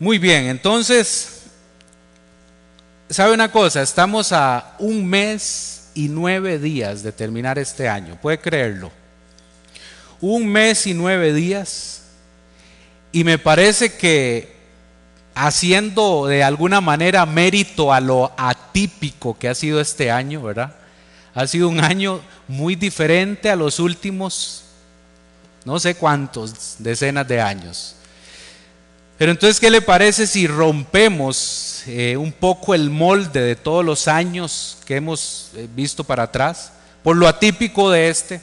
Muy bien, entonces, ¿sabe una cosa? Estamos a un mes y nueve días de terminar este año, ¿puede creerlo? Un mes y nueve días y me parece que haciendo de alguna manera mérito a lo atípico que ha sido este año, ¿verdad? Ha sido un año muy diferente a los últimos, no sé cuántos, decenas de años. Pero entonces, ¿qué le parece si rompemos eh, un poco el molde de todos los años que hemos eh, visto para atrás, por lo atípico de este?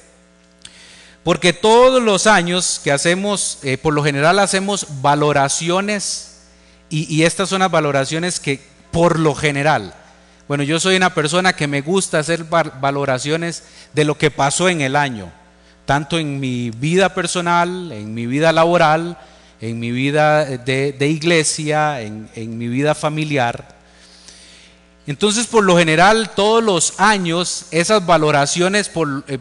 Porque todos los años que hacemos, eh, por lo general hacemos valoraciones, y, y estas son las valoraciones que por lo general, bueno, yo soy una persona que me gusta hacer valoraciones de lo que pasó en el año, tanto en mi vida personal, en mi vida laboral, en mi vida de, iglesia, en, mi vida familiar. Entonces, por lo general, todos los años, esas valoraciones por, eh,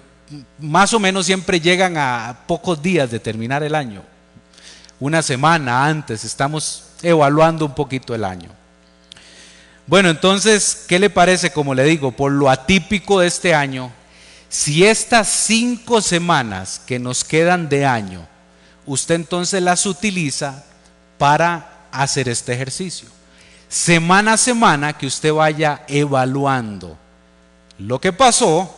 más o menos siempre llegan a pocos días de terminar el año. Una semana antes estamos evaluando un poquito el año. Bueno, entonces, ¿qué le parece, como le digo, por lo atípico de este año? Si estas cinco semanas que nos quedan de año, usted entonces las utiliza para hacer este ejercicio. Semana a semana que usted vaya evaluando lo que pasó,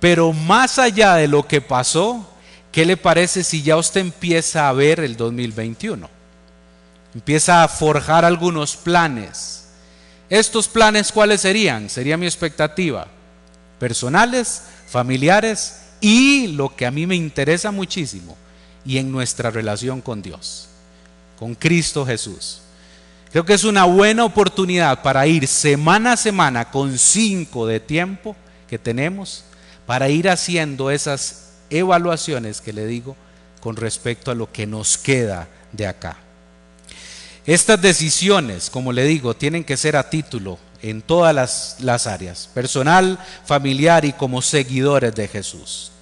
pero más allá de lo que pasó, ¿qué le parece si ya usted empieza a ver el 2021? Empieza a forjar algunos planes. ¿Estos planes cuáles serían? Sería mi expectativa. Personales, familiares y lo que a mí me interesa muchísimo, y en nuestra relación con Dios, con Cristo Jesús. Creo que es una buena oportunidad para ir semana a semana con cinco de tiempo que tenemos para ir haciendo esas evaluaciones que le digo con respecto a lo que nos queda de acá. Estas decisiones, como le digo, tienen que ser a título en todas las, las áreas, personal, familiar y como seguidores de Jesús.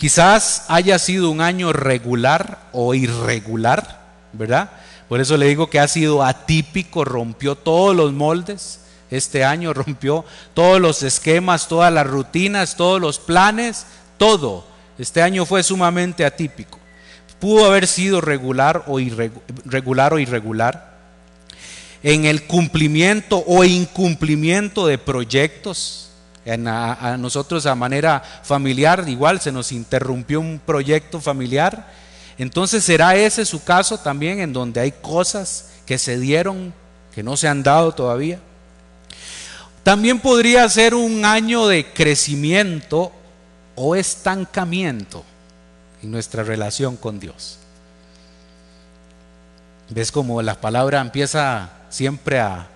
Quizás haya sido un año regular o irregular, ¿verdad? Por eso le digo que ha sido atípico, rompió todos los moldes. Este año rompió todos los esquemas, todas las rutinas, todos los planes, todo. Este año fue sumamente atípico. Pudo haber sido regular o irregular o irregular en el cumplimiento o incumplimiento de proyectos a, nosotros a manera familiar, igual se nos interrumpió un proyecto familiar. Entonces será ese su caso también en donde hay cosas que se dieron, que no se han dado todavía. También podría ser un año de crecimiento o estancamiento en nuestra relación con Dios. ¿Ves como la palabra empieza siempre a,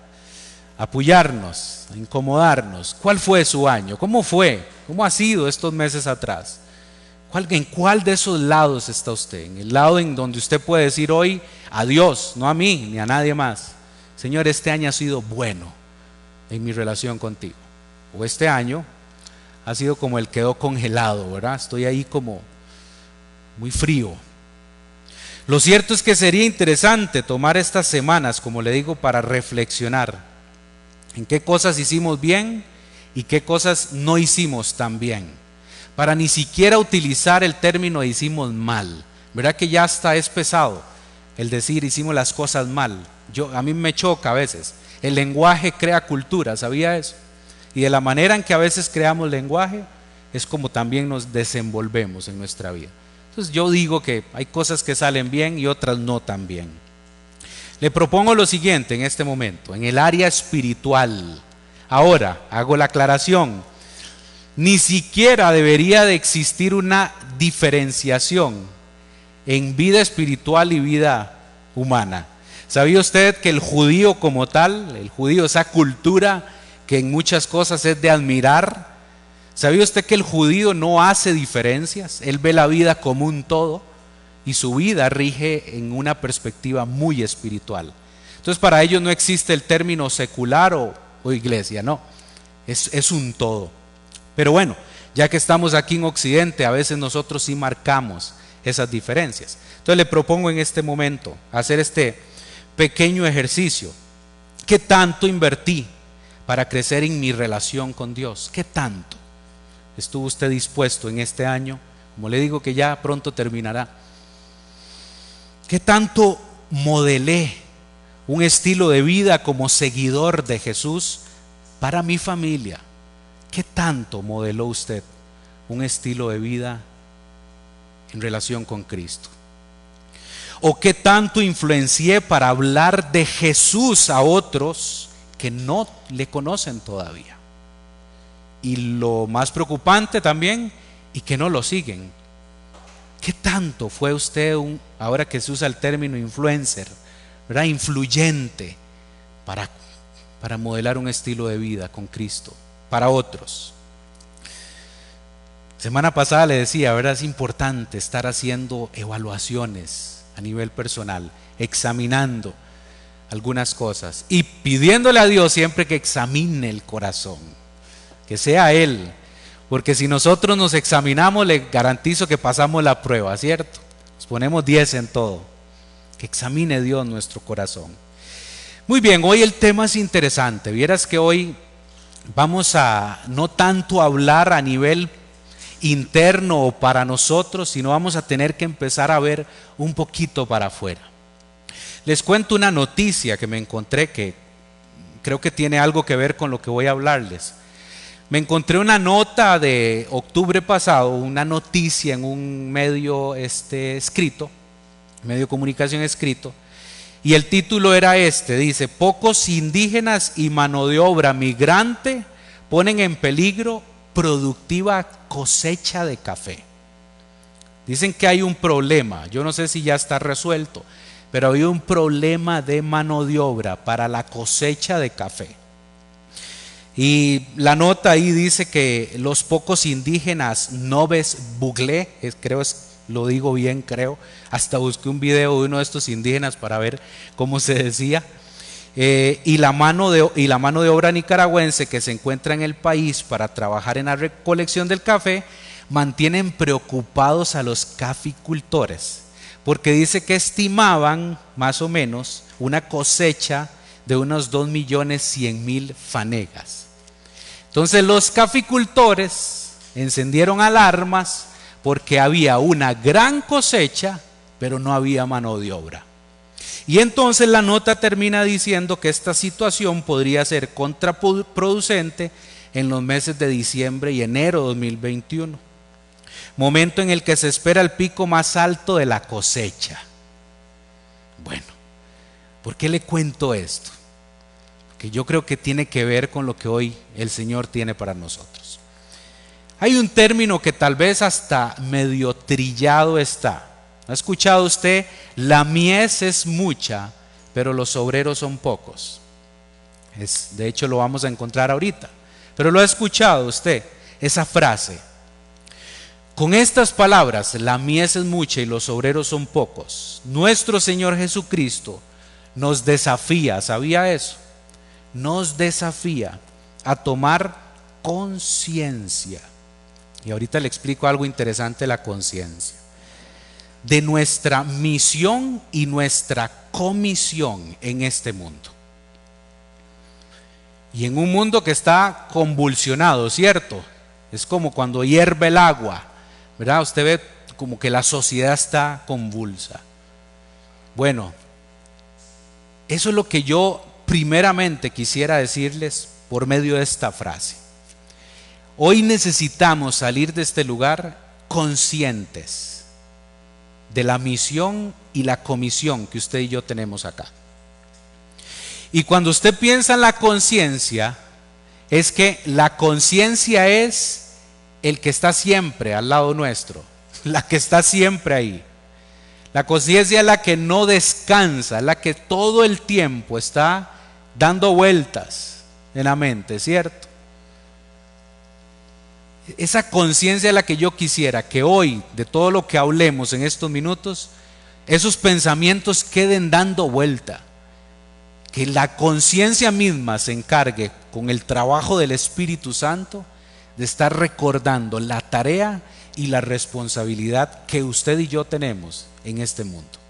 apoyarnos, incomodarnos. ¿Cuál fue su año? ¿Cómo fue? ¿Cómo ha sido estos meses atrás? ¿En cuál de esos lados está usted? En el lado en donde usted puede decir hoy a Dios, no a mí ni a nadie más. Señor, este año ha sido bueno en mi relación contigo. O este año ha sido como el quedó congelado, ¿verdad? Estoy ahí como muy frío. Lo cierto es que sería interesante tomar estas semanas, como le digo, para reflexionar en qué cosas hicimos bien y qué cosas no hicimos tan bien. Para ni siquiera utilizar el término hicimos mal. ¿Verdad que ya hasta es pesado el decir hicimos las cosas mal? Yo, a mí me choca a veces. El lenguaje crea cultura, ¿sabía eso? Y de la manera en que a veces creamos lenguaje es como también nos desenvolvemos en nuestra vida. Entonces yo digo que hay cosas que salen bien y otras no tan bien. Le propongo lo siguiente en este momento, en el área espiritual. Ahora, hago la aclaración. Ni siquiera debería de existir una diferenciación en vida espiritual y vida humana. ¿Sabía usted que el judío como tal, el judío, esa cultura que en muchas cosas es de admirar, ¿sabía usted que el judío no hace diferencias? Él ve la vida como un todo y su vida rige en una perspectiva muy espiritual. Entonces para ellos no existe el término secular o, iglesia, no, es, es un todo. Pero bueno, ya que estamos aquí en Occidente, a veces nosotros sí marcamos esas diferencias. Entonces le propongo en este momento hacer este pequeño ejercicio. ¿Qué tanto invertí para crecer en mi relación con Dios? ¿Qué tanto estuvo usted dispuesto en este año? Como le digo que ya pronto terminará. ¿Qué tanto modelé un estilo de vida como seguidor de Jesús para mi familia? ¿Qué tanto modeló usted un estilo de vida en relación con Cristo? ¿O qué tanto influencié para hablar de Jesús a otros que no le conocen todavía? Y lo más preocupante también, y que no lo siguen. ¿Qué tanto fue usted un, ahora que se usa el término influencer, ¿verdad? influyente para, para modelar un estilo de vida con Cristo para otros? Semana pasada le decía, ¿verdad? Es importante estar haciendo evaluaciones a nivel personal, examinando algunas cosas y pidiéndole a Dios siempre que examine el corazón, que sea Él, porque si nosotros nos examinamos, le garantizo que pasamos la prueba, ¿cierto? Nos ponemos 10 en todo, que examine Dios nuestro corazón. Muy bien, hoy el tema es interesante, vieras que hoy vamos a no tanto hablar a nivel interno para nosotros, sino vamos a tener que empezar a ver un poquito para afuera. Les cuento una noticia que me encontré que creo que tiene algo que ver con lo que voy a hablarles. Me encontré una nota de octubre pasado, una noticia en un medio este, escrito, medio de comunicación escrito, y el título era este, dice, pocos indígenas y mano de obra migrante ponen en peligro productiva cosecha de café. Dicen que hay un problema, yo no sé si ya está resuelto, pero hay un problema de mano de obra para la cosecha de café. Y la nota ahí dice que los pocos indígenas Noves Buglé, creo es, lo digo bien, creo, hasta busqué un video de uno de estos indígenas para ver cómo se decía, eh, y, la mano de, y la mano de obra nicaragüense que se encuentra en el país para trabajar en la recolección del café, mantienen preocupados a los caficultores, porque dice que estimaban más o menos una cosecha de unos 2 millones 100 mil fanegas. Entonces los caficultores encendieron alarmas porque había una gran cosecha, pero no había mano de obra. Y entonces la nota termina diciendo que esta situación podría ser contraproducente en los meses de diciembre y enero de 2021, momento en el que se espera el pico más alto de la cosecha. Bueno, ¿por qué le cuento esto? Yo creo que tiene que ver con lo que hoy el Señor tiene para nosotros. Hay un término que tal vez hasta medio trillado está, ¿Ha escuchado usted? La mies es mucha, pero los obreros son pocos. Es, de hecho, lo vamos a encontrar ahorita. Pero lo ha escuchado usted, esa frase. Con estas palabras, la mies es mucha y los obreros son pocos. Nuestro Señor Jesucristo nos desafía, ¿sabía eso? Nos desafía a tomar conciencia. Y ahorita le explico algo interesante la conciencia de nuestra misión y nuestra comisión en este mundo. Y en un mundo que está convulsionado, ¿cierto? Es como cuando hierve el agua, ¿verdad? Usted ve como que la sociedad está convulsa. Bueno, eso es lo que yo primeramente quisiera decirles por medio de esta frase. Hoy necesitamos salir de este lugar conscientes de la misión y la comisión que usted y yo tenemos acá. Y cuando usted piensa en la conciencia, es que la conciencia es el que está siempre al lado nuestro, la que está siempre ahí. La conciencia es la que no descansa, la que todo el tiempo está dando vueltas en la mente, ¿cierto? esa conciencia es la que yo quisiera que hoy, de todo lo que hablemos en estos minutos, esos pensamientos queden dando vuelta. Que la conciencia misma se encargue con el trabajo del Espíritu Santo de estar recordando la tarea y la responsabilidad que usted y yo tenemos en este mundo.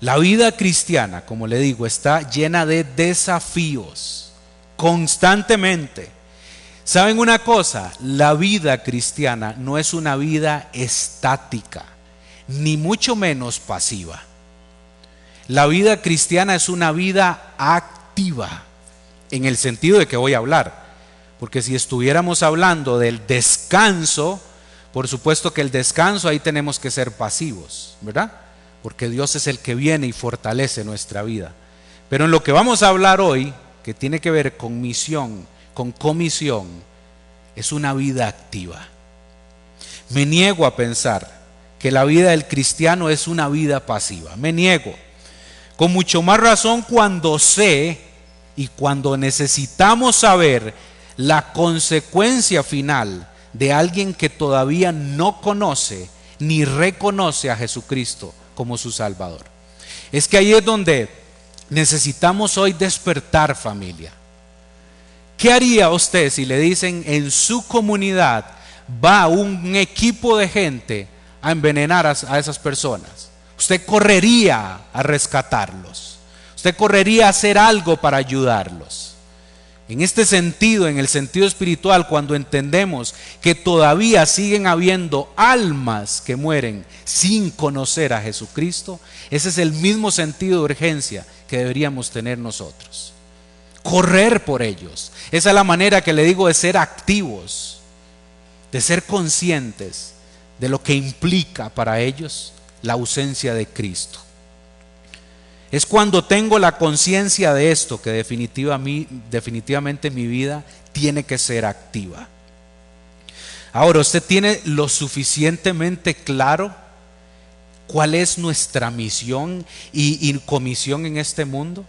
La vida cristiana, como le digo, está llena de desafíos constantemente. ¿Saben una cosa? La vida cristiana no es una vida estática, ni mucho menos pasiva. La vida cristiana es una vida activa, en el sentido de que voy a hablar. Porque si estuviéramos hablando del descanso, por supuesto que el descanso ahí tenemos que ser pasivos, ¿verdad? Porque Dios es el que viene y fortalece nuestra vida. Pero en lo que vamos a hablar hoy, que tiene que ver con misión, con comisión, es una vida activa. Me niego a pensar que la vida del cristiano es una vida pasiva. Me niego. Con mucho más razón cuando sé y cuando necesitamos saber la consecuencia final de alguien que todavía no conoce ni reconoce a Jesucristo como su Salvador. Es que ahí es donde necesitamos hoy despertar familia. ¿Qué haría usted si le dicen en su comunidad va un equipo de gente a envenenar a, a esas personas? Usted correría a rescatarlos. Usted correría a hacer algo para ayudarlos. En este sentido, en el sentido espiritual, cuando entendemos que todavía siguen habiendo almas que mueren sin conocer a Jesucristo, ese es el mismo sentido de urgencia que deberíamos tener nosotros. Correr por ellos. Esa es la manera que le digo de ser activos, de ser conscientes de lo que implica para ellos la ausencia de Cristo. Es cuando tengo la conciencia de esto que definitivamente mi vida tiene que ser activa. Ahora, ¿usted tiene lo suficientemente claro cuál es nuestra misión y, y, comisión en este mundo?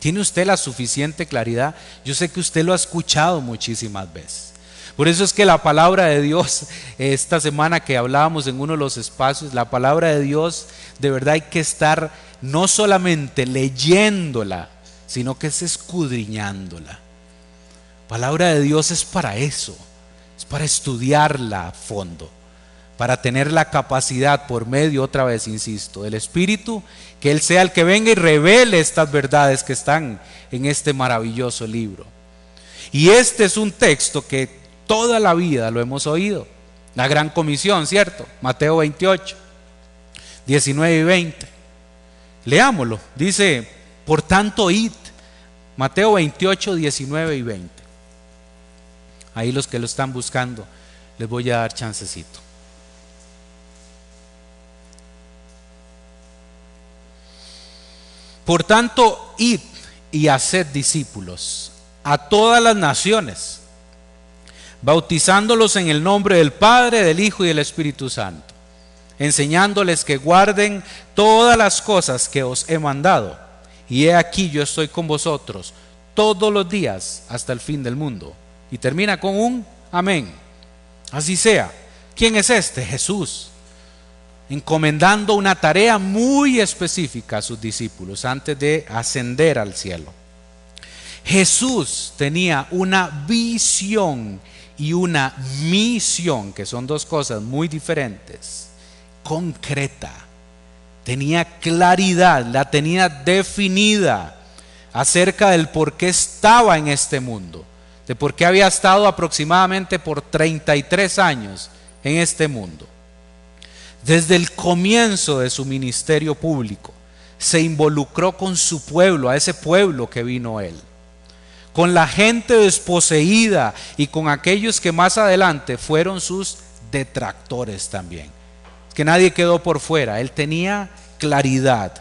¿Tiene usted la suficiente claridad? Yo sé que usted lo ha escuchado muchísimas veces. Por eso es que la palabra de Dios, esta semana que hablábamos en uno de los espacios, la palabra de Dios, de verdad hay que estar no solamente leyéndola, sino que es escudriñándola. Palabra de Dios es para eso, es para estudiarla a fondo, para tener la capacidad por medio, otra vez insisto, del Espíritu, que Él sea el que venga y revele estas verdades que están en este maravilloso libro. Y este es un texto que toda la vida lo hemos oído. La gran comisión, ¿cierto? Mateo 28, 19 y 20. Leámoslo. Dice, por tanto, id. Mateo 28, 19 y 20. Ahí los que lo están buscando, les voy a dar chancecito. Por tanto, id y haced discípulos a todas las naciones, bautizándolos en el nombre del Padre, del Hijo y del Espíritu Santo enseñándoles que guarden todas las cosas que os he mandado. Y he aquí yo estoy con vosotros todos los días hasta el fin del mundo. Y termina con un amén. Así sea. ¿Quién es este? Jesús. Encomendando una tarea muy específica a sus discípulos antes de ascender al cielo. Jesús tenía una visión y una misión, que son dos cosas muy diferentes concreta, tenía claridad, la tenía definida acerca del por qué estaba en este mundo, de por qué había estado aproximadamente por 33 años en este mundo. Desde el comienzo de su ministerio público, se involucró con su pueblo, a ese pueblo que vino él, con la gente desposeída y con aquellos que más adelante fueron sus detractores también que nadie quedó por fuera, él tenía claridad.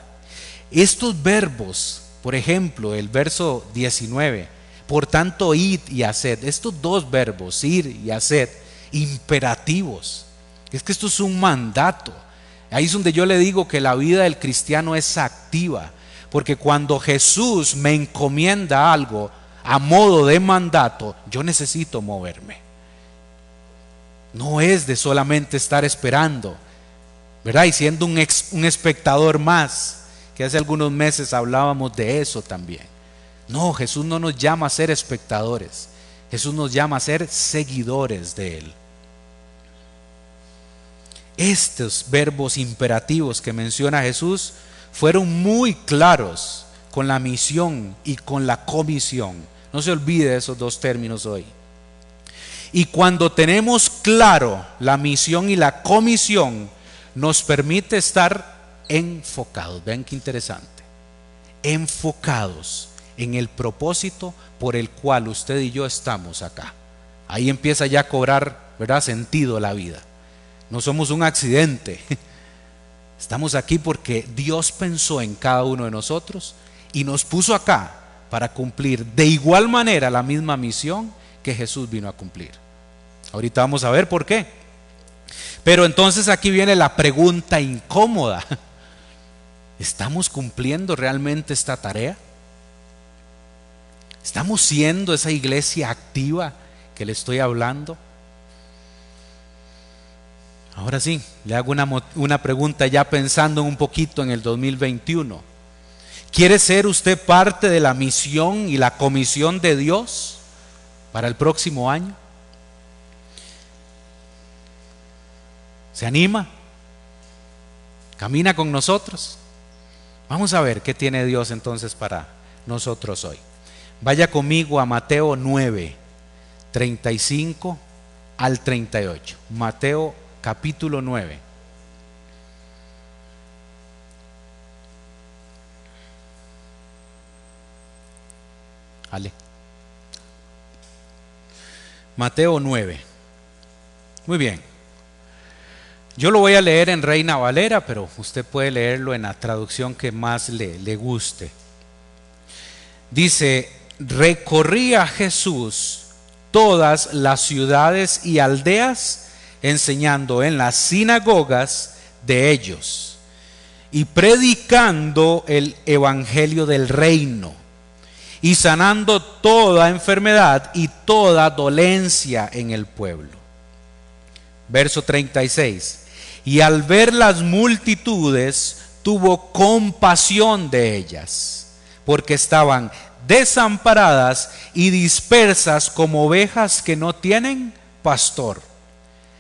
Estos verbos, por ejemplo, el verso 19, por tanto, id y haced, estos dos verbos, ir y haced, imperativos. Es que esto es un mandato. Ahí es donde yo le digo que la vida del cristiano es activa, porque cuando Jesús me encomienda algo a modo de mandato, yo necesito moverme. No es de solamente estar esperando, ¿verdad? Y siendo un, un espectador más, que hace algunos meses hablábamos de eso también. No, Jesús no nos llama a ser espectadores, Jesús nos llama a ser seguidores de Él. Estos verbos imperativos que menciona Jesús fueron muy claros con la misión y con la comisión. No se olvide esos dos términos hoy. Y cuando tenemos claro la misión y la comisión, nos permite estar enfocados. Vean qué interesante. Enfocados en el propósito por el cual usted y yo estamos acá. Ahí empieza ya a cobrar, ¿verdad?, sentido la vida. No somos un accidente. Estamos aquí porque Dios pensó en cada uno de nosotros y nos puso acá para cumplir de igual manera la misma misión que Jesús vino a cumplir. Ahorita vamos a ver por qué. Pero entonces aquí viene la pregunta incómoda. ¿Estamos cumpliendo realmente esta tarea? ¿Estamos siendo esa iglesia activa que le estoy hablando? Ahora sí, le hago una, una, pregunta ya pensando un poquito en el 2021. ¿Quiere ser usted parte de la misión y la comisión de Dios para el próximo año? ¿Se anima? ¿Camina con nosotros? Vamos a ver qué tiene Dios entonces para nosotros hoy. Vaya conmigo a Mateo 9, 35 al 38. Mateo capítulo 9. Mateo 9. Muy bien. Yo lo voy a leer en Reina Valera, pero usted puede leerlo en la traducción que más le, le guste. Dice, recorría Jesús todas las ciudades y aldeas enseñando en las sinagogas de ellos y predicando el evangelio del reino y sanando toda enfermedad y toda dolencia en el pueblo. Verso 36. Y al ver las multitudes, tuvo compasión de ellas, porque estaban desamparadas y dispersas como ovejas que no tienen pastor.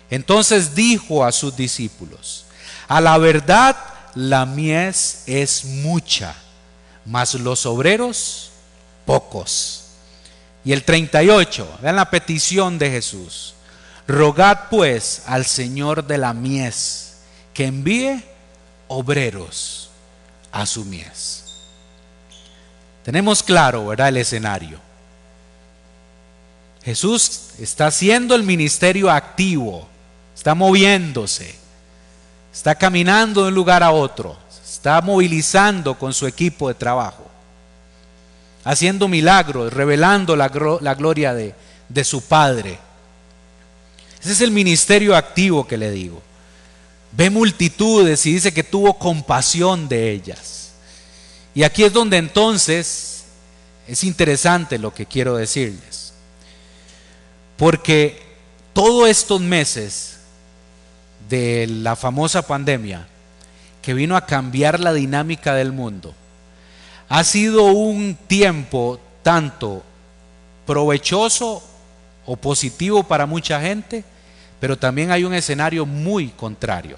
Entonces dijo a sus discípulos, a la verdad la mies es mucha, mas los obreros pocos. Y el 38, vean la petición de Jesús. Rogad pues al Señor de la mies que envíe obreros a su mies. Tenemos claro, ¿verdad? El escenario. Jesús está haciendo el ministerio activo está moviéndose, está caminando de un lugar a otro, está movilizando con su equipo de trabajo, haciendo milagros, revelando la, gloria de, de su Padre. Ese es el ministerio activo que le digo. Ve multitudes y dice que tuvo compasión de ellas. Y aquí es donde entonces es interesante lo que quiero decirles. Porque todos estos meses de la famosa pandemia que vino a cambiar la dinámica del mundo, ha sido un tiempo tanto provechoso o positivo para mucha gente, pero también hay un escenario muy contrario.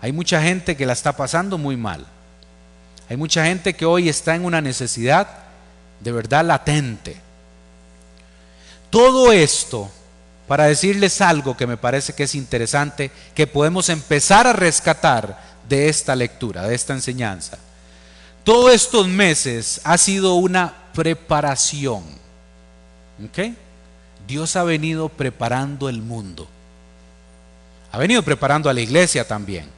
Hay mucha gente que la está pasando muy mal. Hay mucha gente que hoy está en una necesidad de verdad latente. Todo esto para decirles algo que me parece que es interesante, que podemos empezar a rescatar de esta lectura, de esta enseñanza. Todos estos meses ha sido una preparación. Dios ha venido preparando el mundo. Ha venido preparando a la iglesia también.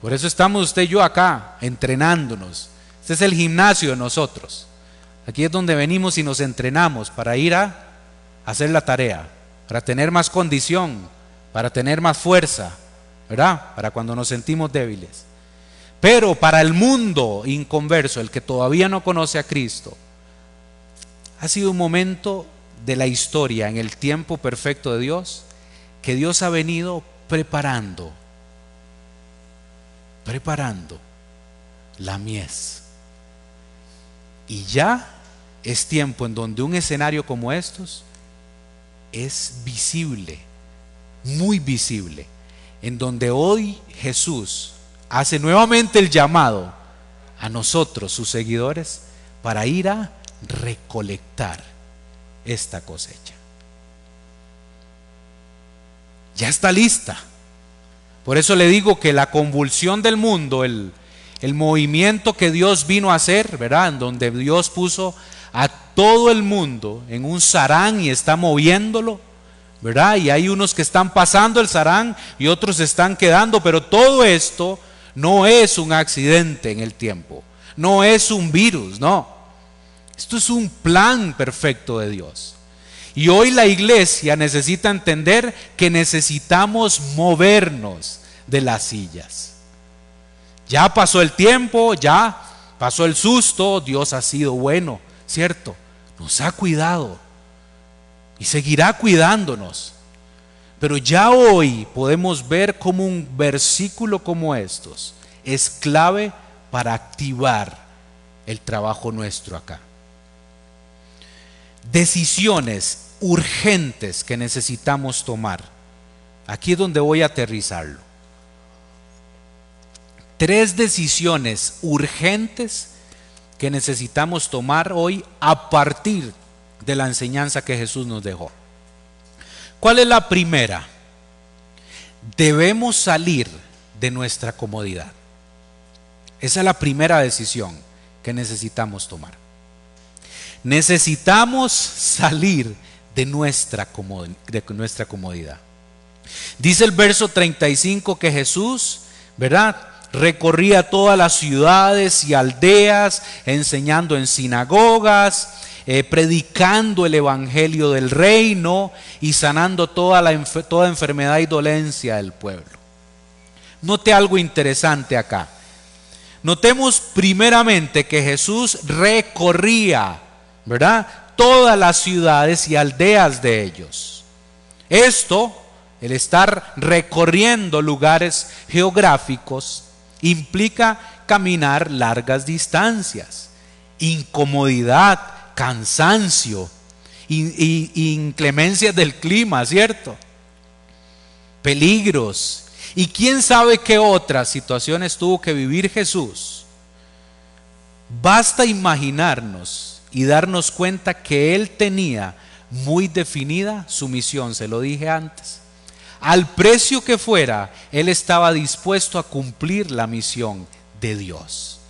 Por eso estamos usted y yo acá, entrenándonos. Este es el gimnasio de nosotros. Aquí es donde venimos y nos entrenamos para ir a hacer la tarea para tener más condición, para tener más fuerza, ¿verdad? Para cuando nos sentimos débiles. Pero para el mundo inconverso, el que todavía no conoce a Cristo, ha sido un momento de la historia, en el tiempo perfecto de Dios, que Dios ha venido preparando, preparando la mies. Y ya es tiempo en donde un escenario como estos es visible, muy visible, en donde hoy Jesús hace nuevamente el llamado a nosotros, sus seguidores, para ir a recolectar esta cosecha. Ya está lista. Por eso le digo que la convulsión del mundo, el, el movimiento que Dios vino a hacer, ¿verdad? En donde Dios puso a todo el mundo en un sarán y está moviéndolo, ¿verdad? Y hay unos que están pasando el sarán y otros están quedando, pero todo esto no es un accidente en el tiempo, no es un virus, no. Esto es un plan perfecto de Dios. Y hoy la iglesia necesita entender que necesitamos movernos de las sillas. Ya pasó el tiempo, ya pasó el susto, Dios ha sido bueno, ¿cierto? Nos ha cuidado y seguirá cuidándonos. Pero ya hoy podemos ver como un versículo como estos es clave para activar el trabajo nuestro acá. Decisiones urgentes que necesitamos tomar. Aquí es donde voy a aterrizarlo tres decisiones urgentes que necesitamos tomar hoy a partir de la enseñanza que Jesús nos dejó. ¿Cuál es la primera? Debemos salir de nuestra comodidad. Esa es la primera decisión que necesitamos tomar. Necesitamos salir de nuestra, comodidad. Dice el verso 35 que Jesús, ¿verdad? recorría todas las ciudades y aldeas, enseñando en sinagogas, eh, predicando el Evangelio del reino y sanando toda, la, toda enfermedad y dolencia del pueblo. Note algo interesante acá. Notemos primeramente que Jesús recorría, ¿verdad? Todas las ciudades y aldeas de ellos. Esto, el estar recorriendo lugares geográficos, implica caminar largas distancias, incomodidad, cansancio, inclemencias del clima, ¿cierto? Peligros. Y quién sabe qué otras situaciones tuvo que vivir Jesús. Basta imaginarnos y darnos cuenta que Él tenía muy definida su misión, se lo dije antes. Al precio que fuera, él estaba dispuesto a cumplir la misión de Dios.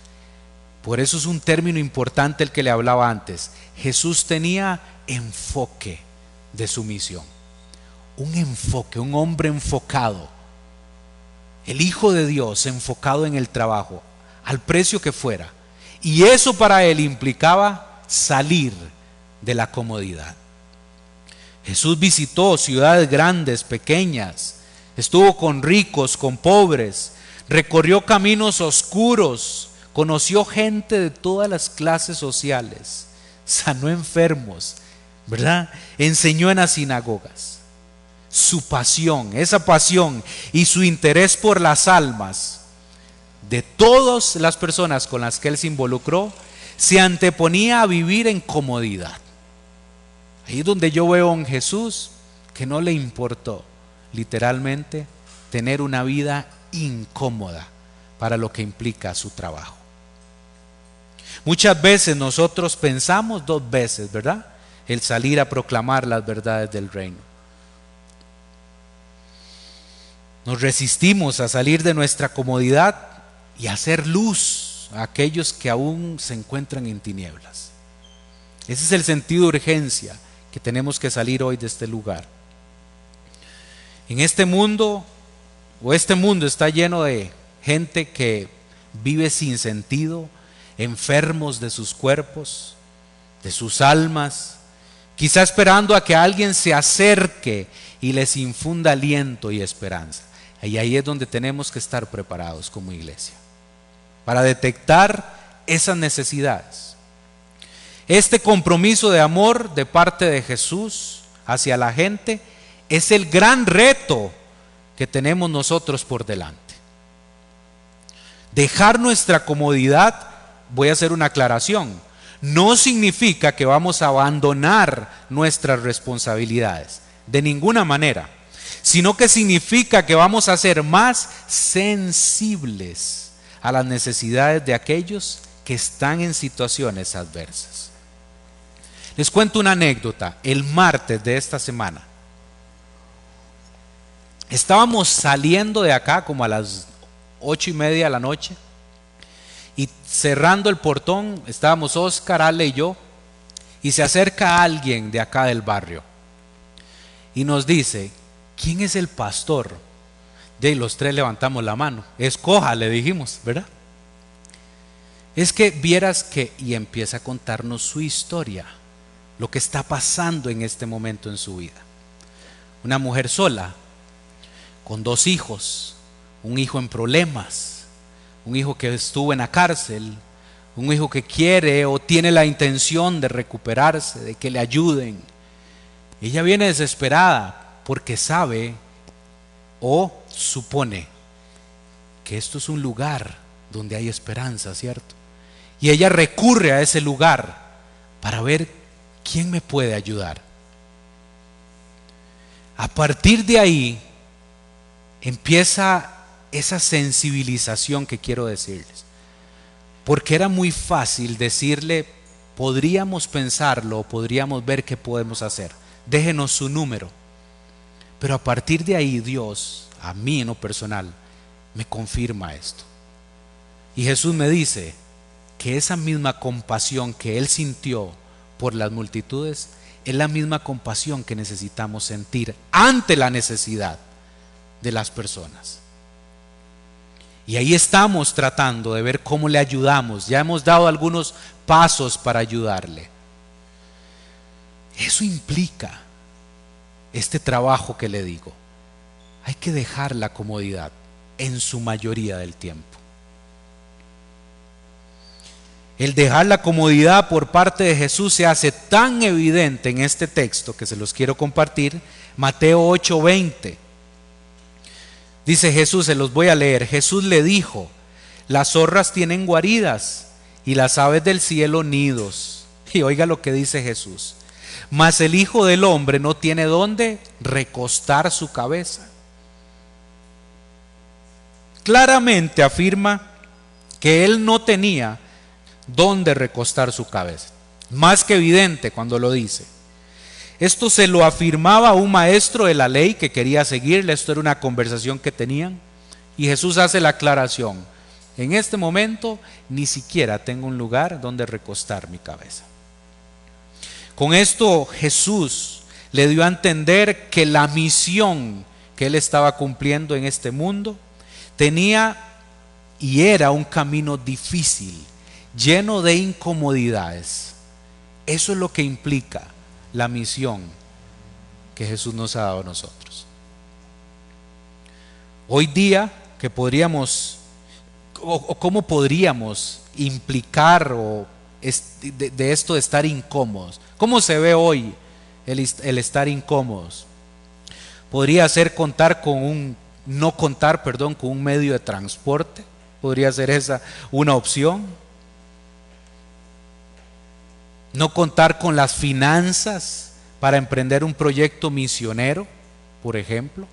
Por eso es un término importante el que le hablaba antes. Jesús tenía enfoque de su misión. Un enfoque, un hombre enfocado. El Hijo de Dios enfocado en el trabajo, al precio que fuera. Y eso para él implicaba salir de la comodidad. Jesús visitó ciudades grandes, pequeñas, estuvo con ricos, con pobres, recorrió caminos oscuros, conoció gente de todas las clases sociales, sanó enfermos, ¿verdad? Enseñó en las sinagogas. Su pasión, esa pasión y su interés por las almas de todas las personas con las que él se involucró, se anteponía a vivir en comodidad. Ahí es donde yo veo en Jesús que no le importó literalmente tener una vida incómoda para lo que implica su trabajo. Muchas veces nosotros pensamos dos veces, ¿verdad? El salir a proclamar las verdades del reino. Nos resistimos a salir de nuestra comodidad y hacer luz a aquellos que aún se encuentran en tinieblas. Ese es el sentido de urgencia que tenemos que salir hoy de este lugar. En este mundo, o este mundo está lleno de gente que vive sin sentido, enfermos de sus cuerpos, de sus almas, quizá esperando a que alguien se acerque y les infunda aliento y esperanza. Y ahí es donde tenemos que estar preparados como iglesia, para detectar esas necesidades este compromiso de amor de parte de Jesús hacia la gente es el gran reto que tenemos nosotros por delante. Dejar nuestra comodidad, voy a hacer una aclaración, no significa que vamos a abandonar nuestras responsabilidades, de ninguna manera, sino que significa que vamos a ser más sensibles a las necesidades de aquellos que están en situaciones adversas. Les cuento una anécdota. El martes de esta semana estábamos saliendo de acá como a las ocho y media de la noche cerrando el portón estábamos Oscar, Ale y yo y se acerca alguien de acá del barrio y nos dice, ¿quién es el pastor? De los tres levantamos la mano. Escoja, le dijimos, ¿verdad? Es que vieras que, y empieza a contarnos su historia, lo que está pasando en este momento en su vida. Una mujer sola, con dos hijos, un hijo en problemas, un hijo que estuvo en la cárcel, un hijo que quiere o tiene la intención de recuperarse, de que le ayuden. Ella viene desesperada porque sabe o supone que esto es un lugar donde hay esperanza, ¿cierto? Y ella recurre a ese lugar para ver quién me puede ayudar. A partir de ahí empieza esa sensibilización que quiero decirles. Porque era muy fácil decirle, podríamos pensarlo, podríamos ver qué podemos hacer. Déjenos su número. Pero a partir de ahí Dios, a mí en lo personal, me confirma esto. Y Jesús me dice que esa misma compasión que Él sintió por las multitudes es la misma compasión que necesitamos sentir ante la necesidad de las personas. Y ahí estamos tratando de ver cómo le ayudamos. Ya hemos dado algunos pasos para ayudarle. Eso implica este trabajo que le digo. Hay que dejar la comodidad en su mayoría del tiempo. El dejar la comodidad por parte de Jesús se hace tan evidente en este texto que se los quiero compartir, Mateo 8:20. Dice Jesús, se los voy a leer. Jesús le dijo, las zorras tienen guaridas y las aves del cielo nidos. Y oiga lo que dice Jesús. Mas el Hijo del Hombre no tiene dónde recostar su cabeza. Claramente afirma que él no tenía dónde recostar su cabeza. Más que evidente cuando lo dice. Esto se lo afirmaba un maestro de la ley que quería seguirle, esto era una conversación que tenían. Y Jesús hace la aclaración, en este momento ni siquiera tengo un lugar donde recostar mi cabeza. Con esto Jesús le dio a entender que la misión que él estaba cumpliendo en este mundo tenía y era un camino difícil, lleno de incomodidades. Eso es lo que implica la misión que Jesús nos ha dado a nosotros. Hoy día que podríamos, o, cómo podríamos implicar o de, esto de estar incómodos, ¿cómo se ve hoy el, el estar incómodos? Podría ser contar con un, no contar, perdón, con un medio de transporte, podría ser esa una opción no contar con las finanzas para emprender un proyecto misionero, por ejemplo.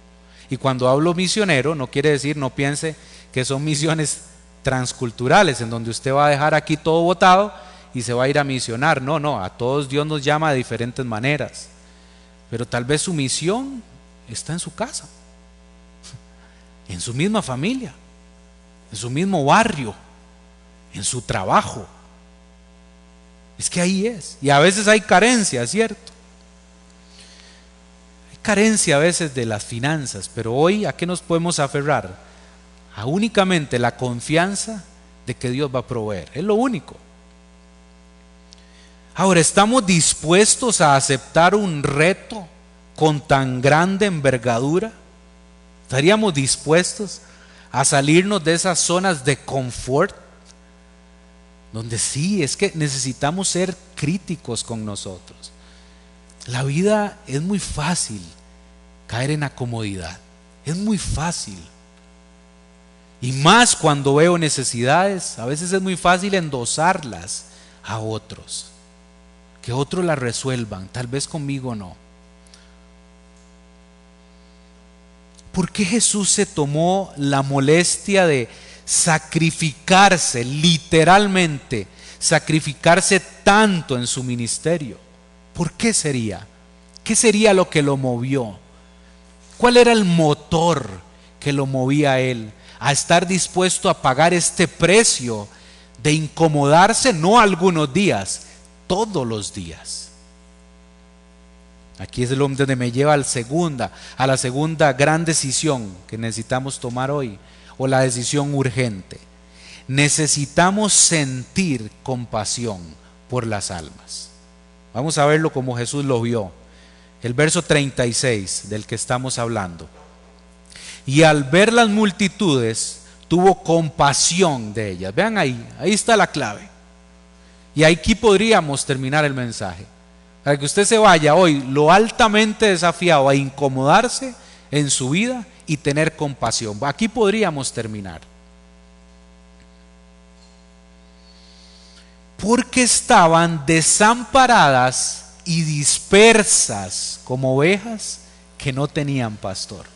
Y cuando hablo misionero, no quiere decir, no piense que son misiones transculturales, en donde usted va a dejar aquí todo votado y se va a ir a misionar. No, no, a todos Dios nos llama de diferentes maneras. Pero tal vez su misión está en su casa, en su misma familia, en su mismo barrio, en su trabajo es que ahí es. Y a veces hay carencia, ¿cierto? Hay carencia a veces de las finanzas, pero hoy ¿a qué nos podemos aferrar? A únicamente la confianza de que Dios va a proveer. Es lo único. Ahora, ¿estamos dispuestos a aceptar un reto con tan grande envergadura? ¿Estaríamos dispuestos a salirnos de esas zonas de confort donde sí, es que necesitamos ser críticos con nosotros. La vida es muy fácil caer en la comodidad, es muy fácil. Y más cuando veo necesidades, a veces es muy fácil endosarlas a otros, que otros las resuelvan, tal vez conmigo no. ¿Por qué Jesús se tomó la molestia de sacrificarse, literalmente, sacrificarse tanto en su ministerio. ¿Por qué sería? ¿Qué sería lo que lo movió? ¿Cuál era el motor que lo movía a él a estar dispuesto a pagar este precio de incomodarse no algunos días, todos los días? Aquí es donde me lleva al segunda, a la segunda gran decisión que necesitamos tomar hoy, o la decisión urgente. Necesitamos sentir compasión por las almas. Vamos a verlo como Jesús lo vio. El verso 36 del que estamos hablando. Y al ver las multitudes, tuvo compasión de ellas. Vean ahí, ahí está la clave. Y aquí podríamos terminar el mensaje. Para que usted se vaya hoy lo altamente desafiado a incomodarse en su vida y tener compasión. Aquí podríamos terminar. Porque estaban desamparadas y dispersas como ovejas que no tenían pastor.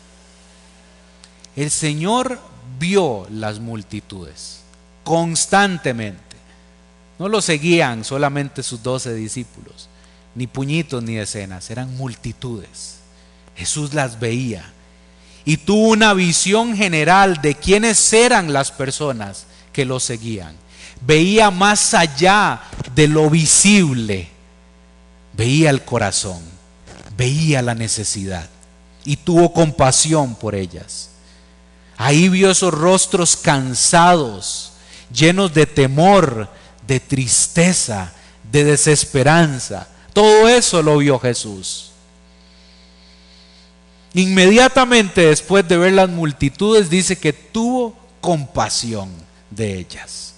El Señor vio las multitudes constantemente. No lo seguían solamente sus doce discípulos ni puñitos ni escenas, eran multitudes. Jesús las veía y tuvo una visión general de quiénes eran las personas que lo seguían. Veía más allá de lo visible, veía el corazón, veía la necesidad y tuvo compasión por ellas. Ahí vio esos rostros cansados, llenos de temor, de tristeza, de desesperanza todo eso lo vio Jesús. Inmediatamente después de ver las multitudes dice que tuvo compasión de ellas.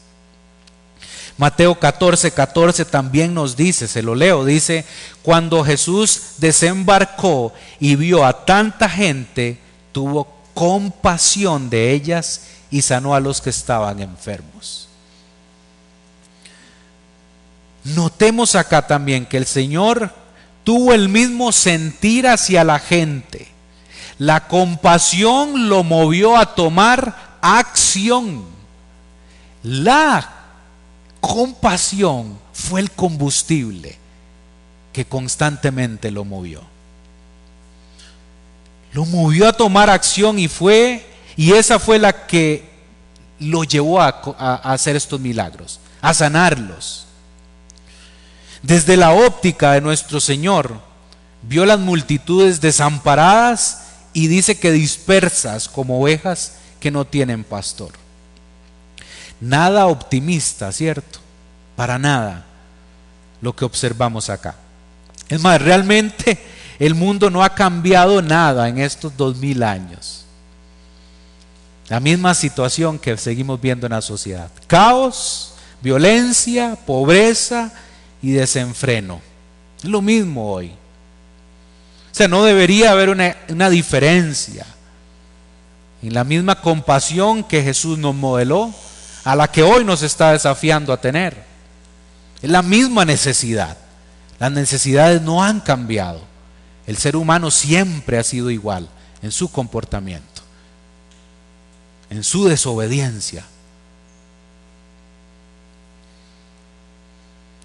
Mateo 14, 14 también nos dice, se lo leo, dice, cuando Jesús desembarcó y vio a tanta gente, tuvo compasión de ellas y sanó a los que estaban enfermos. Notemos acá también que el Señor tuvo el mismo sentir hacia la gente. La compasión lo movió a tomar acción. La compasión fue el combustible que constantemente lo movió. Lo movió a tomar acción y fue, y esa fue la que lo llevó a, a hacer estos milagros, a sanarlos. Desde la óptica de nuestro Señor, vio las multitudes desamparadas y dice que dispersas como ovejas que no tienen pastor. Nada optimista, ¿cierto? Para nada lo que observamos acá. Es más, realmente el mundo no ha cambiado nada en estos dos mil años. La misma situación que seguimos viendo en la sociedad. Caos, violencia, pobreza, y desenfreno. Es lo mismo hoy. No debería haber una, diferencia en la misma compasión que Jesús nos modeló, a la que hoy nos está desafiando a tener. Es la misma necesidad. Las necesidades no han cambiado. El ser humano siempre ha sido igual en su comportamiento, en su desobediencia.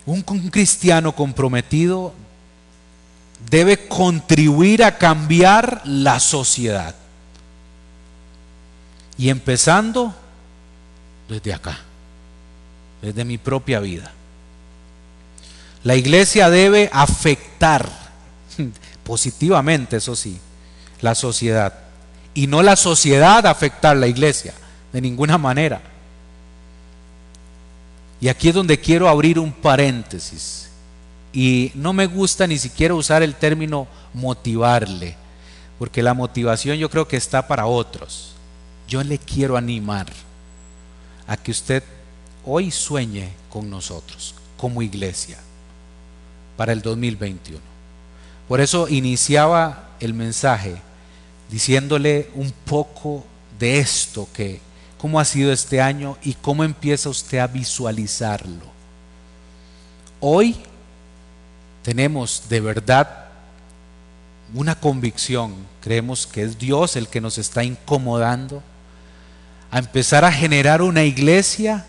Un, cristiano comprometido debe contribuir a cambiar la sociedad. Y empezando desde acá, desde mi propia vida. La iglesia debe afectar positivamente, eso sí, la sociedad. Y no la sociedad afectar la iglesia, de ninguna manera. Y aquí es donde quiero abrir un paréntesis. Y no me gusta ni siquiera usar el término motivarle, porque la motivación yo creo que está para otros. Yo le quiero animar a que usted hoy sueñe con nosotros como iglesia para el 2021. Por eso iniciaba el mensaje diciéndole un poco de esto que cómo ha sido este año y cómo empieza usted a visualizarlo. Hoy tenemos de verdad una convicción, creemos que es Dios el que nos está incomodando a empezar a generar una iglesia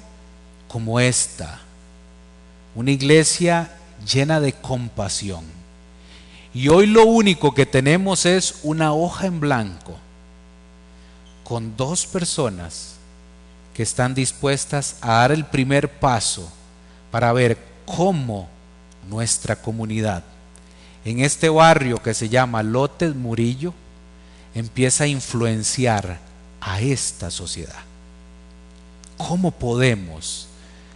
como esta, una iglesia llena de compasión. Y hoy lo único que tenemos es una hoja en blanco con dos personas que están dispuestas a dar el primer paso para ver cómo nuestra comunidad en este barrio que se llama Lotes Murillo empieza a influenciar a esta sociedad. ¿Cómo podemos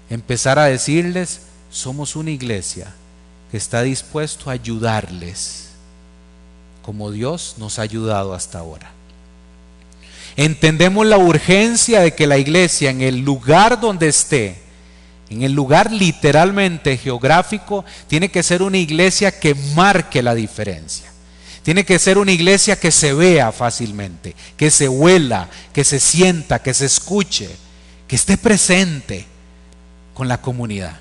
empezar a decirles, somos una iglesia que está dispuesto a ayudarles como Dios nos ha ayudado hasta ahora? Entendemos la urgencia de que la iglesia en el lugar donde esté, en el lugar literalmente geográfico, tiene que ser una iglesia que marque la diferencia. Tiene que ser una iglesia que se vea fácilmente, que se huela, que se sienta, que se escuche, que esté presente con la comunidad.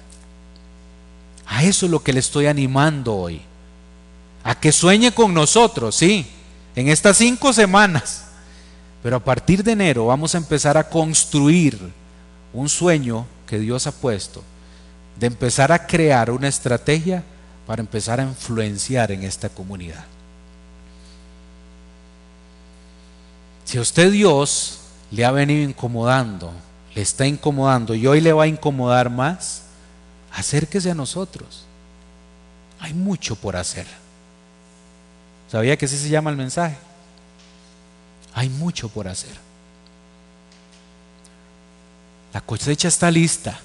A eso es lo que le estoy animando hoy. A que sueñe con nosotros, sí, en estas cinco semanas pero a partir de enero vamos a empezar a construir un sueño que Dios ha puesto, de empezar a crear una estrategia para empezar a influenciar en esta comunidad. Si a usted Dios le ha venido incomodando, le está incomodando y hoy le va a incomodar más, acérquese a nosotros. Hay mucho por hacer. ¿Sabía que así se llama el mensaje? Hay mucho por hacer. La cosecha está lista.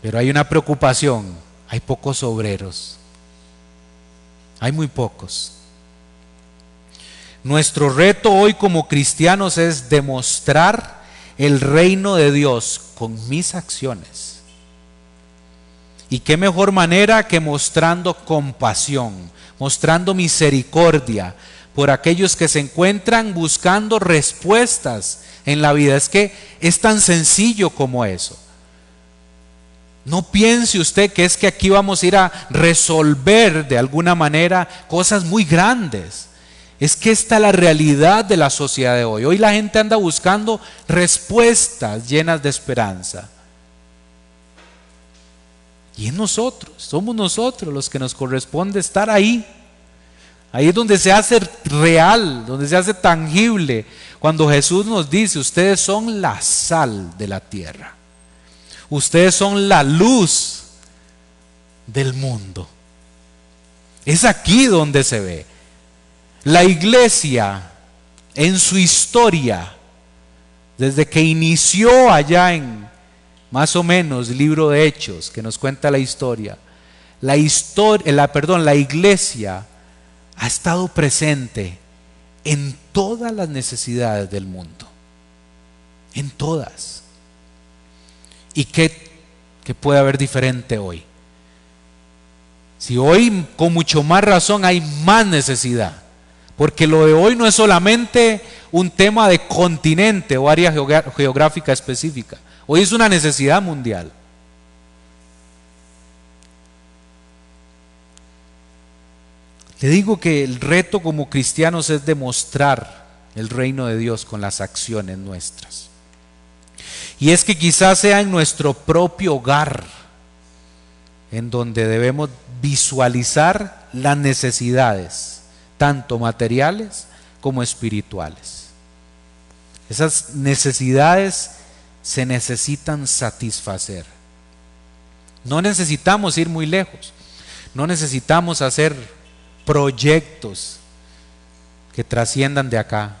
Pero hay una preocupación. Hay pocos obreros. Hay muy pocos. Nuestro reto hoy como cristianos es demostrar el reino de Dios con mis acciones. Y qué mejor manera que mostrando compasión, mostrando misericordia, por aquellos que se encuentran buscando respuestas en la vida. Es que es tan sencillo como eso. No piense usted que es que aquí vamos a ir a resolver de alguna manera cosas muy grandes. Es que esta es la realidad de la sociedad de hoy. Hoy la gente anda buscando respuestas llenas de esperanza. Y es nosotros, somos nosotros los que nos corresponde estar ahí Ahí es donde se hace real, donde se hace tangible. Cuando Jesús nos dice, ustedes son la sal de la tierra. Ustedes son la luz del mundo. Es aquí donde se ve. La iglesia en su historia, desde que inició allá en más o menos libro de Hechos, que nos cuenta la historia, la historia, la, perdón, la iglesia ha estado presente en todas las necesidades del mundo. En todas. ¿Y qué, puede haber diferente hoy? Si hoy con mucho más razón hay más necesidad. Porque lo de hoy no es solamente un tema de continente o área geográfica específica. Hoy es una necesidad mundial. Le digo que el reto como cristianos es demostrar el reino de Dios con las acciones nuestras. Y es que quizás sea en nuestro propio hogar en donde debemos visualizar las necesidades, tanto materiales como espirituales. Esas necesidades se necesitan satisfacer. No necesitamos ir muy lejos, no necesitamos hacer proyectos que trasciendan de acá.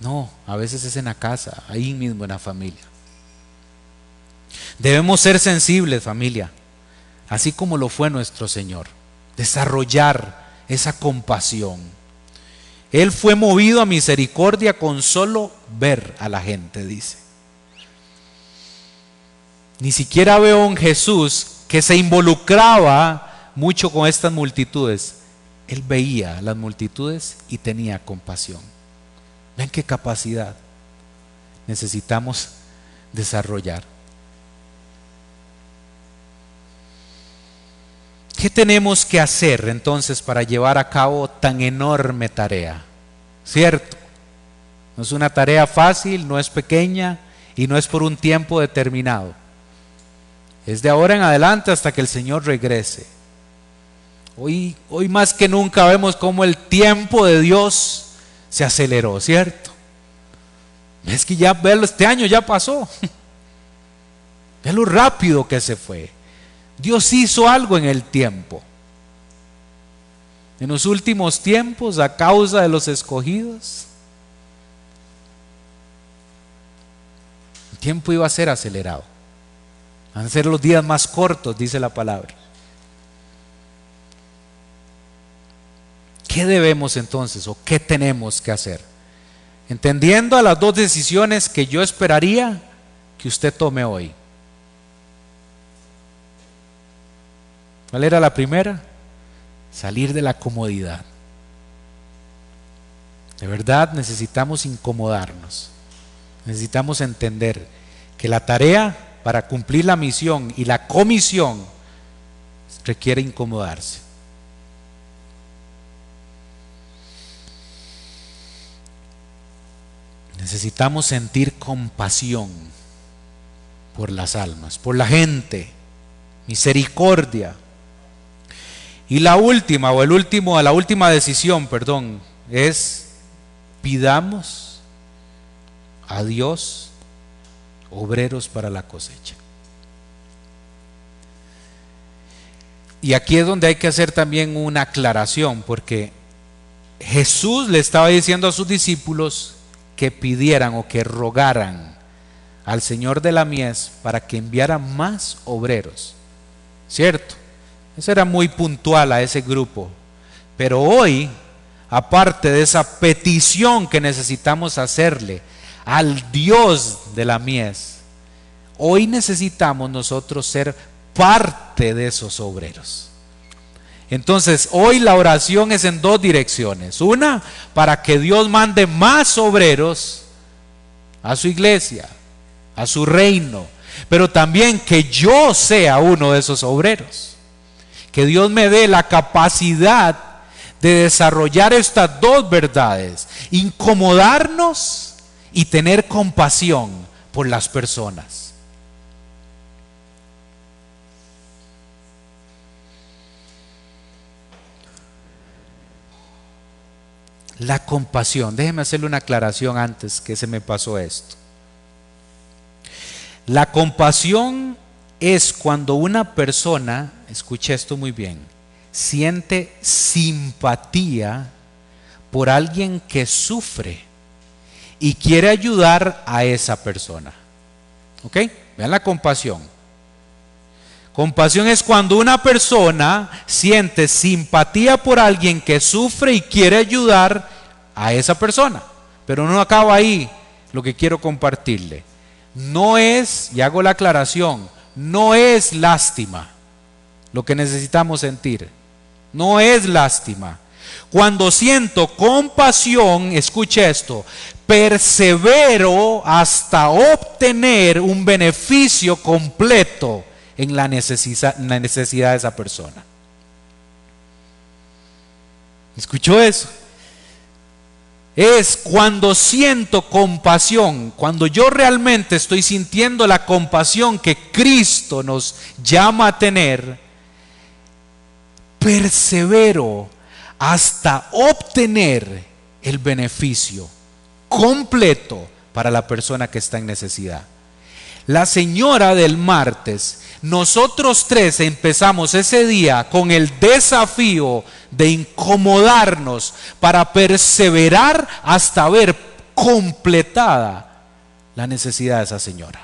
No, a veces es en la casa, ahí mismo en la familia. Debemos ser sensibles, familia, así como lo fue nuestro Señor. Desarrollar esa compasión. Él fue movido a misericordia con solo ver a la gente, dice. Ni siquiera veo un Jesús que se involucraba mucho con estas multitudes, él veía las multitudes y tenía compasión. Ven qué capacidad necesitamos desarrollar. ¿Qué tenemos que hacer entonces para llevar a cabo tan enorme tarea? ¿Cierto? No es una tarea fácil, no es pequeña y no es por un tiempo determinado. Es de ahora en adelante hasta que el Señor regrese. Hoy, hoy más que nunca vemos cómo el tiempo de Dios se aceleró, ¿cierto? Es que ya, este año ya pasó. Ve lo rápido que se fue. Dios hizo algo en el tiempo. En los últimos tiempos, a causa de los escogidos, el tiempo iba a ser acelerado. Van a ser los días más cortos, dice la palabra. ¿Qué debemos entonces o qué tenemos que hacer? Entendiendo a las dos decisiones que yo esperaría que usted tome hoy. ¿Cuál era la primera? Salir de la comodidad. De verdad necesitamos incomodarnos. Necesitamos entender que la tarea para cumplir la misión y la comisión requiere incomodarse. Necesitamos sentir compasión por las almas, por la gente, misericordia. Y la última, o el último, la última decisión, perdón, es pidamos a Dios obreros para la cosecha. Y aquí es donde hay que hacer también una aclaración, porque Jesús le estaba diciendo a sus discípulos que pidieran o que rogaran al Señor de la mies para que enviara más obreros. ¿Cierto? Eso era muy puntual a ese grupo. Pero hoy, aparte de esa petición que necesitamos hacerle al Dios de la mies, hoy necesitamos nosotros ser parte de esos obreros. Entonces, hoy la oración es en dos direcciones. Una, para que Dios mande más obreros a su iglesia, a su reino, pero también que yo sea uno de esos obreros. Que Dios me dé la capacidad de desarrollar estas dos verdades, incomodarnos y tener compasión por las personas. La compasión. Déjeme hacerle una aclaración antes que se me pasó esto. La compasión es cuando una persona, escuche esto muy bien, siente simpatía por alguien que sufre y quiere ayudar a esa persona. ¿Ok? Vean la compasión. Compasión es cuando una persona siente simpatía por alguien que sufre y quiere ayudar a esa persona. Pero no acaba ahí lo que quiero compartirle. No es, y hago la aclaración, no es lástima lo que necesitamos sentir. No es lástima. Cuando siento compasión, escuche esto, persevero hasta obtener un beneficio completo en la necesidad, de esa persona. ¿Escuchó eso? Es cuando siento compasión, cuando yo realmente estoy sintiendo la compasión que Cristo nos llama a tener, persevero hasta obtener el beneficio completo para la persona que está en necesidad. La señora del martes nosotros tres empezamos ese día con el desafío de incomodarnos para perseverar hasta ver completada la necesidad de esa señora.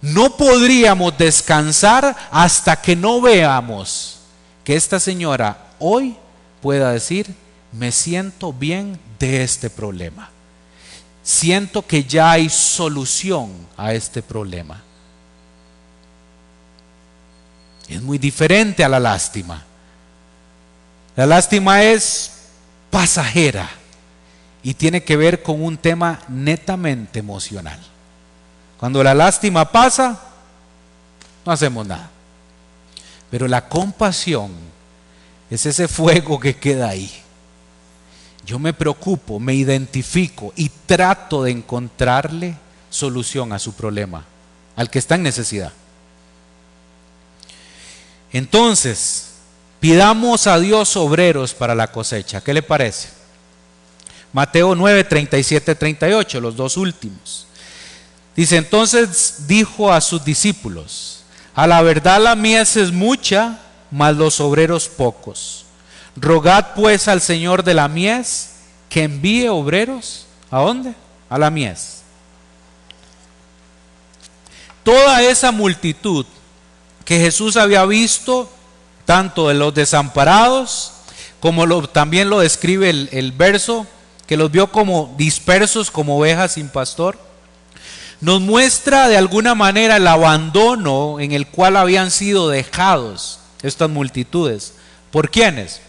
No podríamos descansar hasta que no veamos que esta señora hoy pueda decir, me siento bien de este problema. Siento que ya hay solución a este problema. Es muy diferente a la lástima. La lástima es pasajera y tiene que ver con un tema netamente emocional. Cuando la lástima pasa, no hacemos nada. Pero la compasión es ese fuego que queda ahí. yo me preocupo, me identifico y trato de encontrarle solución a su problema, al que está en necesidad. Entonces, pidamos a Dios obreros para la cosecha. ¿Qué le parece? Mateo 9, 37, 38, los dos últimos. Dice, entonces dijo a sus discípulos, a la verdad la mies es mucha, mas los obreros pocos. Rogad pues al Señor de la mies que envíe obreros. ¿A dónde? A la mies. Toda esa multitud que Jesús había visto, tanto de los desamparados, como también lo describe el, el verso, que los vio como dispersos, como ovejas sin pastor, nos muestra de alguna manera el abandono en el cual habían sido dejados estas multitudes. ¿Por quiénes?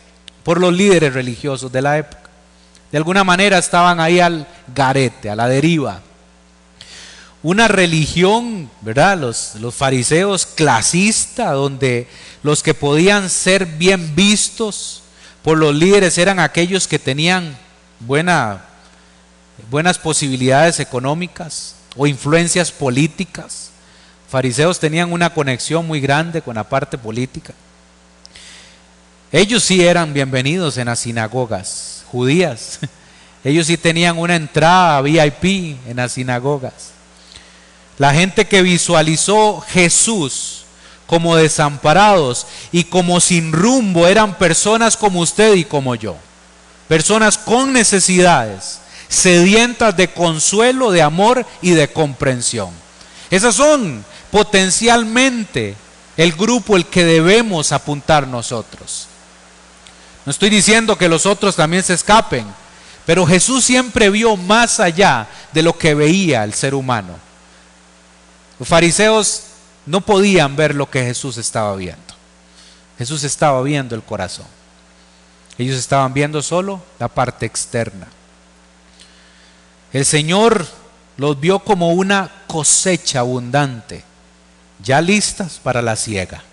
Por los líderes religiosos de la época. De alguna manera estaban ahí al garete, a la deriva. Una religión, ¿verdad? Los, fariseos clasista, donde los que podían ser bien vistos por los líderes eran aquellos que tenían buena, buenas posibilidades económicas o influencias políticas. Fariseos tenían una conexión muy grande con la parte política. Ellos sí eran bienvenidos en las sinagogas judías. Ellos sí tenían una entrada VIP en las sinagogas. La gente que visualizó Jesús como desamparados y como sin rumbo eran personas como usted y como yo. Personas con necesidades, sedientas de consuelo, de amor y de comprensión. Esas son potencialmente el grupo el que debemos apuntar nosotros. No estoy diciendo que los otros también se escapen, pero Jesús siempre vio más allá de lo que veía el ser humano. Los fariseos no podían ver lo que Jesús estaba viendo. Jesús estaba viendo el corazón. Ellos estaban viendo solo la parte externa. El Señor los vio como una cosecha abundante, ya listas para la siega.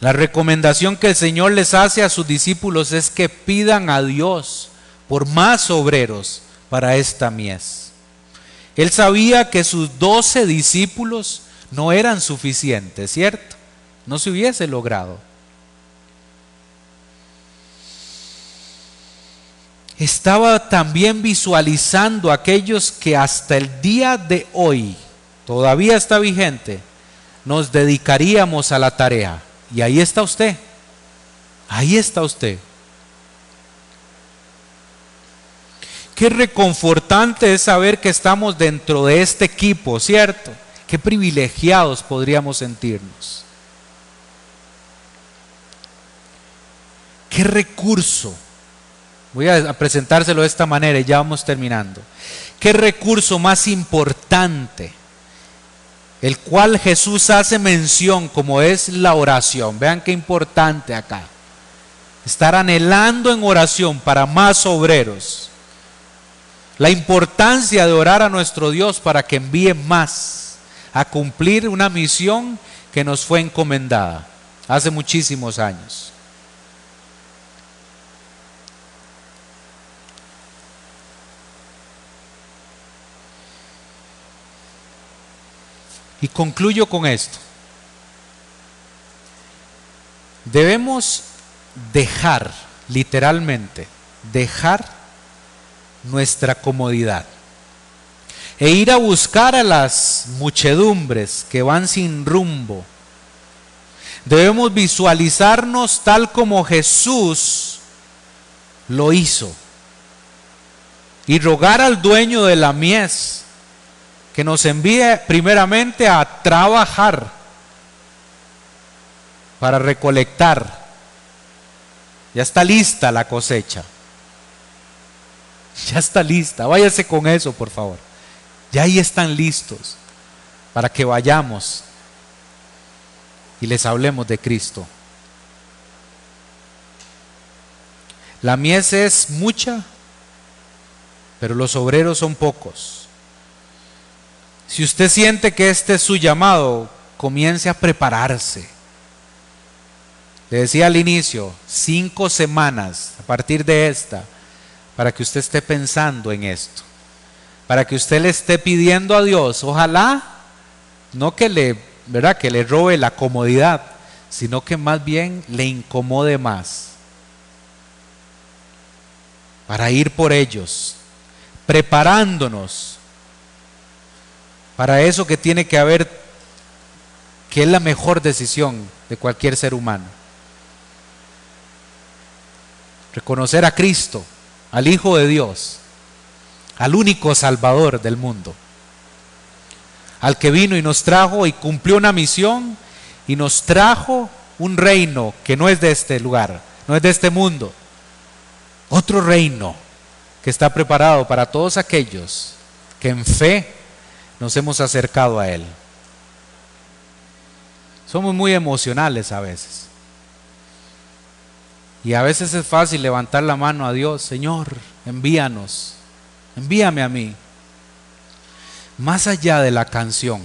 La recomendación que el Señor les hace a sus discípulos es que pidan a Dios por más obreros para esta mies. Él sabía que sus doce discípulos no eran suficientes, ¿cierto? No se hubiese logrado. Estaba también visualizando aquellos que hasta el día de hoy, todavía está vigente, nos dedicaríamos a la tarea y ahí está usted. Ahí está usted. Qué reconfortante es saber que estamos dentro de este equipo, ¿cierto? Qué privilegiados podríamos sentirnos. Qué recurso. Voy a presentárselo de esta manera y ya vamos terminando. Qué recurso más importante el cual Jesús hace mención como es la oración. Vean qué importante acá. Estar anhelando en oración para más obreros. La importancia de orar a nuestro Dios para que envíe más a cumplir una misión que nos fue encomendada hace muchísimos años. Y concluyo con esto. Debemos dejar, literalmente, dejar nuestra comodidad e ir a buscar a las muchedumbres que van sin rumbo. Debemos visualizarnos tal como Jesús lo hizo y rogar al dueño de la mies que nos envíe primeramente a trabajar para recolectar. Ya está lista la cosecha. Ya está lista. Váyase con eso, por favor. Ya ahí están listos para que vayamos y les hablemos de Cristo. La mies es mucha, pero los obreros son pocos. Si usted siente que este es su llamado, comience a prepararse. Le decía al inicio, cinco semanas a partir de esta, para que usted esté pensando en esto, para que usted le esté pidiendo a Dios, ojalá, no que le, ¿verdad? Que le robe la comodidad, sino que más bien le incomode más, para ir por ellos, preparándonos para eso que tiene que haber, que es la mejor decisión de cualquier ser humano. Reconocer a Cristo, al Hijo de Dios, al único Salvador del mundo, al que vino y nos trajo y cumplió una misión y nos trajo un reino que no es de este lugar, no es de este mundo, otro reino que está preparado para todos aquellos que en fe nos hemos acercado a Él. Somos muy emocionales a veces. Y a veces es fácil levantar la mano a Dios, Señor, envíanos, envíame a mí. Más allá de la canción,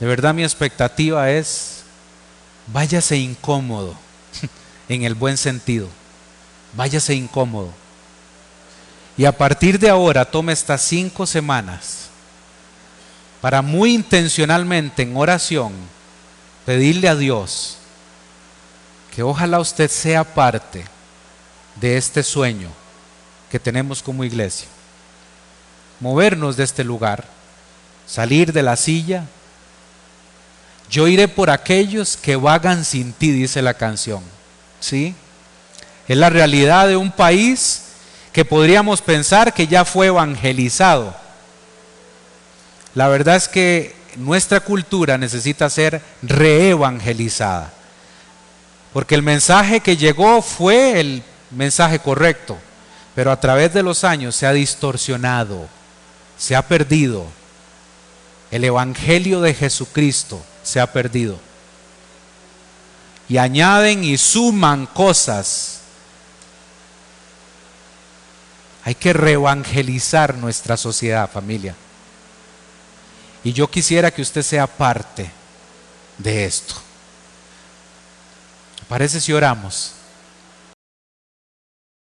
de verdad mi expectativa es, váyase incómodo, en el buen sentido, váyase incómodo. Y a partir de ahora tome estas cinco semanas para muy intencionalmente en oración pedirle a Dios que ojalá usted sea parte de este sueño que tenemos como iglesia. Movernos de este lugar, salir de la silla. Yo iré por aquellos que vagan sin ti, dice la canción. ¿Sí? Es la realidad de un país que podríamos pensar que ya fue evangelizado. La verdad es que nuestra cultura necesita ser reevangelizada. Porque el mensaje que llegó fue el mensaje correcto, pero a través de los años se ha distorsionado, se ha perdido. El Evangelio de Jesucristo se ha perdido. Y añaden y suman cosas. Hay que reevangelizar nuestra sociedad, familia. Y yo quisiera que usted sea parte de esto. Parece si oramos?